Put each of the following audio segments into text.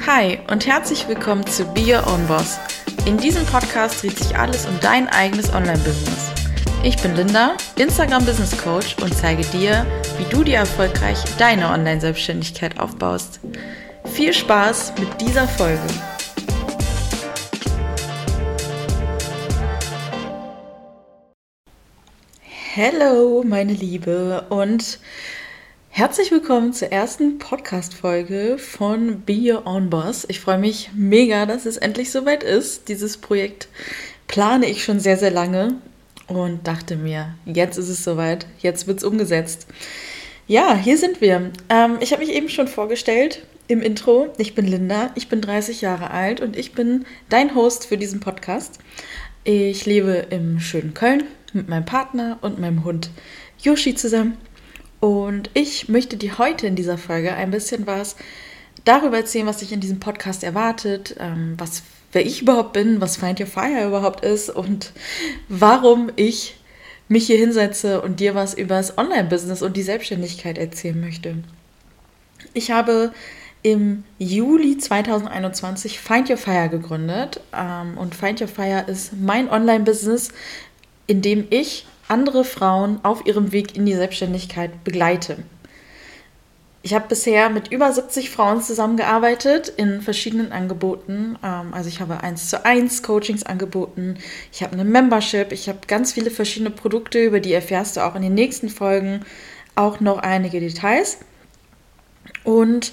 Hi und herzlich willkommen zu Be Your Own Boss. In diesem Podcast dreht sich alles um dein eigenes Online-Business. Ich bin Linda, Instagram Business Coach und zeige dir, wie du dir erfolgreich deine Online-Selbstständigkeit aufbaust. Viel Spaß mit dieser Folge. Hallo, meine Liebe und Herzlich willkommen zur ersten Podcast-Folge von Be Your Own Boss. Ich freue mich mega, dass es endlich soweit ist. Dieses Projekt plane ich schon sehr, sehr lange und dachte mir, jetzt ist es soweit, jetzt wird es umgesetzt. Ja, hier sind wir. Ähm, ich habe mich eben schon vorgestellt im Intro. Ich bin Linda, ich bin 30 Jahre alt und ich bin dein Host für diesen Podcast. Ich lebe im schönen Köln mit meinem Partner und meinem Hund Yoshi zusammen. Und ich möchte dir heute in dieser Folge ein bisschen was darüber erzählen, was dich in diesem Podcast erwartet, ähm, was wer ich überhaupt bin, was Find Your Fire überhaupt ist und warum ich mich hier hinsetze und dir was über das Online-Business und die Selbstständigkeit erzählen möchte. Ich habe im Juli 2021 Find Your Fire gegründet ähm, und Find Your Fire ist mein Online-Business, in dem ich andere Frauen auf ihrem Weg in die Selbstständigkeit begleite. Ich habe bisher mit über 70 Frauen zusammengearbeitet in verschiedenen Angeboten. Ähm, also ich habe eins zu eins Coachings angeboten. Ich habe eine Membership. Ich habe ganz viele verschiedene Produkte, über die erfährst du auch in den nächsten Folgen auch noch einige Details. Und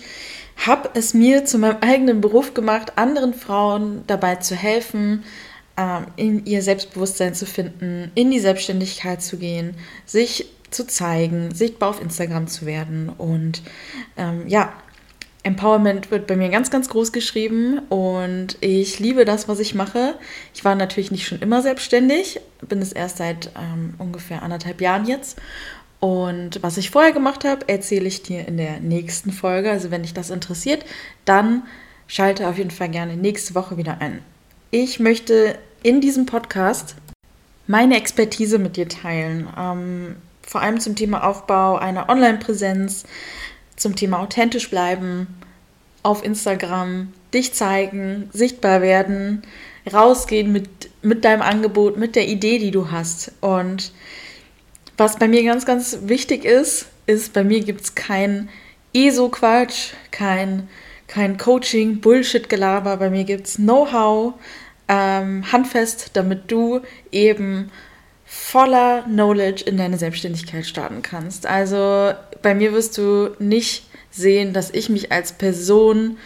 habe es mir zu meinem eigenen Beruf gemacht, anderen Frauen dabei zu helfen, in ihr Selbstbewusstsein zu finden, in die Selbstständigkeit zu gehen, sich zu zeigen, sichtbar auf Instagram zu werden. Und ähm, ja, Empowerment wird bei mir ganz, ganz groß geschrieben und ich liebe das, was ich mache. Ich war natürlich nicht schon immer selbstständig, bin es erst seit ähm, ungefähr anderthalb Jahren jetzt. Und was ich vorher gemacht habe, erzähle ich dir in der nächsten Folge. Also wenn dich das interessiert, dann schalte auf jeden Fall gerne nächste Woche wieder ein. Ich möchte in diesem Podcast meine Expertise mit dir teilen. Ähm, vor allem zum Thema Aufbau einer Online-Präsenz, zum Thema authentisch bleiben, auf Instagram, dich zeigen, sichtbar werden, rausgehen mit, mit deinem Angebot, mit der Idee, die du hast. Und was bei mir ganz, ganz wichtig ist, ist, bei mir gibt es kein ESO-Quatsch, kein, kein Coaching, Bullshit-Gelaber. Bei mir gibt es Know-how, ähm, handfest, damit du eben voller Knowledge in deine Selbstständigkeit starten kannst. Also bei mir wirst du nicht sehen, dass ich mich als Person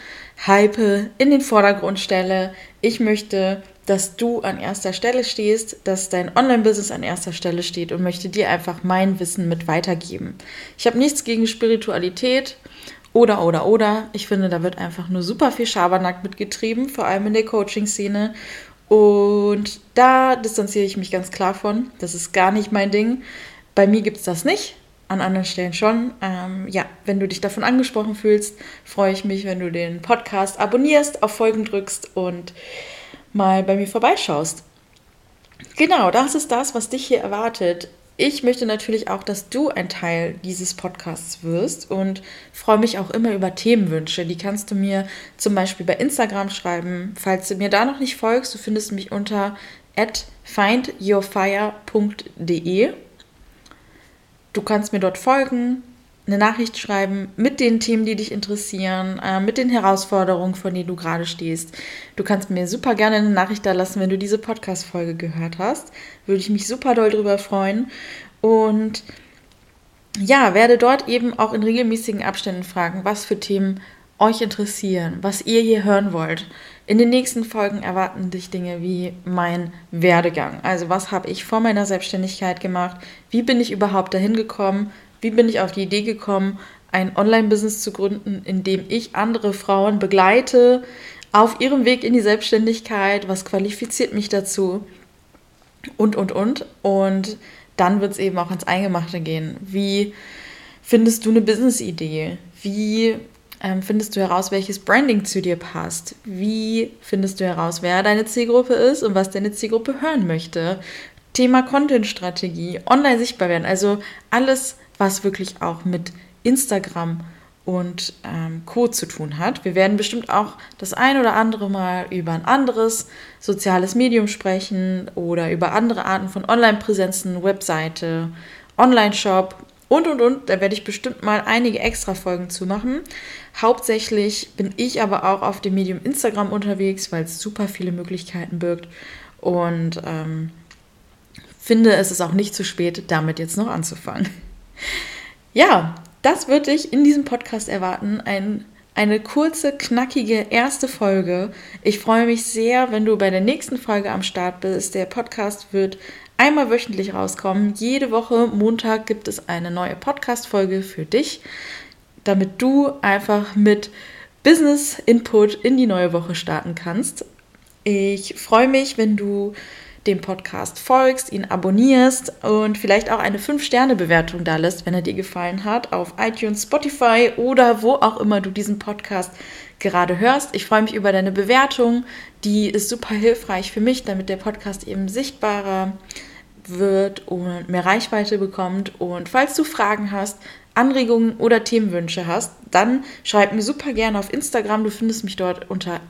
hype, in den Vordergrund stelle. Ich möchte, dass du an erster Stelle stehst, dass dein Online-Business an erster Stelle steht und möchte dir einfach mein Wissen mit weitergeben. Ich habe nichts gegen Spiritualität oder, oder, oder. Ich finde, da wird einfach nur super viel Schabernack mitgetrieben, vor allem in der Coaching-Szene. Und da distanziere ich mich ganz klar von. Das ist gar nicht mein Ding. Bei mir gibt es das nicht, an anderen Stellen schon. Ähm, ja, wenn du dich davon angesprochen fühlst, freue ich mich, wenn du den Podcast abonnierst, auf Folgen drückst und mal bei mir vorbeischaust. Genau, das ist das, was dich hier erwartet. Ich möchte natürlich auch, dass du ein Teil dieses Podcasts wirst und freue mich auch immer über Themenwünsche. Die kannst du mir zum Beispiel bei Instagram schreiben. Falls du mir da noch nicht folgst, du findest mich unter findyourfire.de. Du kannst mir dort folgen, eine Nachricht schreiben mit den Themen, die dich interessieren, äh, mit den Herausforderungen, vor denen du gerade stehst. Du kannst mir super gerne eine Nachricht da lassen, wenn du diese Podcast-Folge gehört hast. Würde ich mich super doll drüber freuen. Und ja, werde dort eben auch in regelmäßigen Abständen fragen, was für Themen euch interessieren, was ihr hier hören wollt. In den nächsten Folgen erwarten dich Dinge wie mein Werdegang. Also was habe ich vor meiner Selbstständigkeit gemacht? Wie bin ich überhaupt dahin gekommen? Wie bin ich auf die Idee gekommen, ein Online-Business zu gründen, in dem ich andere Frauen begleite auf ihrem Weg in die Selbstständigkeit? Was qualifiziert mich dazu? Und, und, und. Und dann wird es eben auch ans Eingemachte gehen. Wie findest du eine Business-Idee? Wie ähm, findest du heraus, welches Branding zu dir passt? Wie findest du heraus, wer deine Zielgruppe ist und was deine Zielgruppe hören möchte? Thema Content-Strategie, online sichtbar werden, also alles, was wirklich auch mit Instagram und ähm, Co. zu tun hat. Wir werden bestimmt auch das ein oder andere Mal über ein anderes soziales Medium sprechen oder über andere Arten von Online-Präsenzen, Webseite, Online-Shop und und und. Da werde ich bestimmt mal einige extra Folgen zu machen. Hauptsächlich bin ich aber auch auf dem Medium Instagram unterwegs, weil es super viele Möglichkeiten birgt und ähm, finde, es ist auch nicht zu spät, damit jetzt noch anzufangen. Ja, das würde ich in diesem Podcast erwarten. Ein, eine kurze, knackige erste Folge. Ich freue mich sehr, wenn du bei der nächsten Folge am Start bist. Der Podcast wird einmal wöchentlich rauskommen. Jede Woche Montag gibt es eine neue Podcast-Folge für dich, damit du einfach mit Business Input in die neue Woche starten kannst. Ich freue mich, wenn du dem Podcast folgst, ihn abonnierst und vielleicht auch eine 5-Sterne-Bewertung da lässt, wenn er dir gefallen hat, auf iTunes, Spotify oder wo auch immer du diesen Podcast gerade hörst. Ich freue mich über deine Bewertung. Die ist super hilfreich für mich, damit der Podcast eben sichtbarer wird und mehr Reichweite bekommt. Und falls du Fragen hast, Anregungen oder Themenwünsche hast, dann schreib mir super gerne auf Instagram. Du findest mich dort unter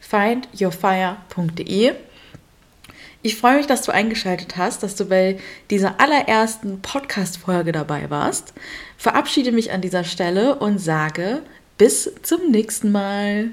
findyourfire.de. Ich freue mich, dass du eingeschaltet hast, dass du bei dieser allerersten Podcast-Folge dabei warst. Verabschiede mich an dieser Stelle und sage bis zum nächsten Mal.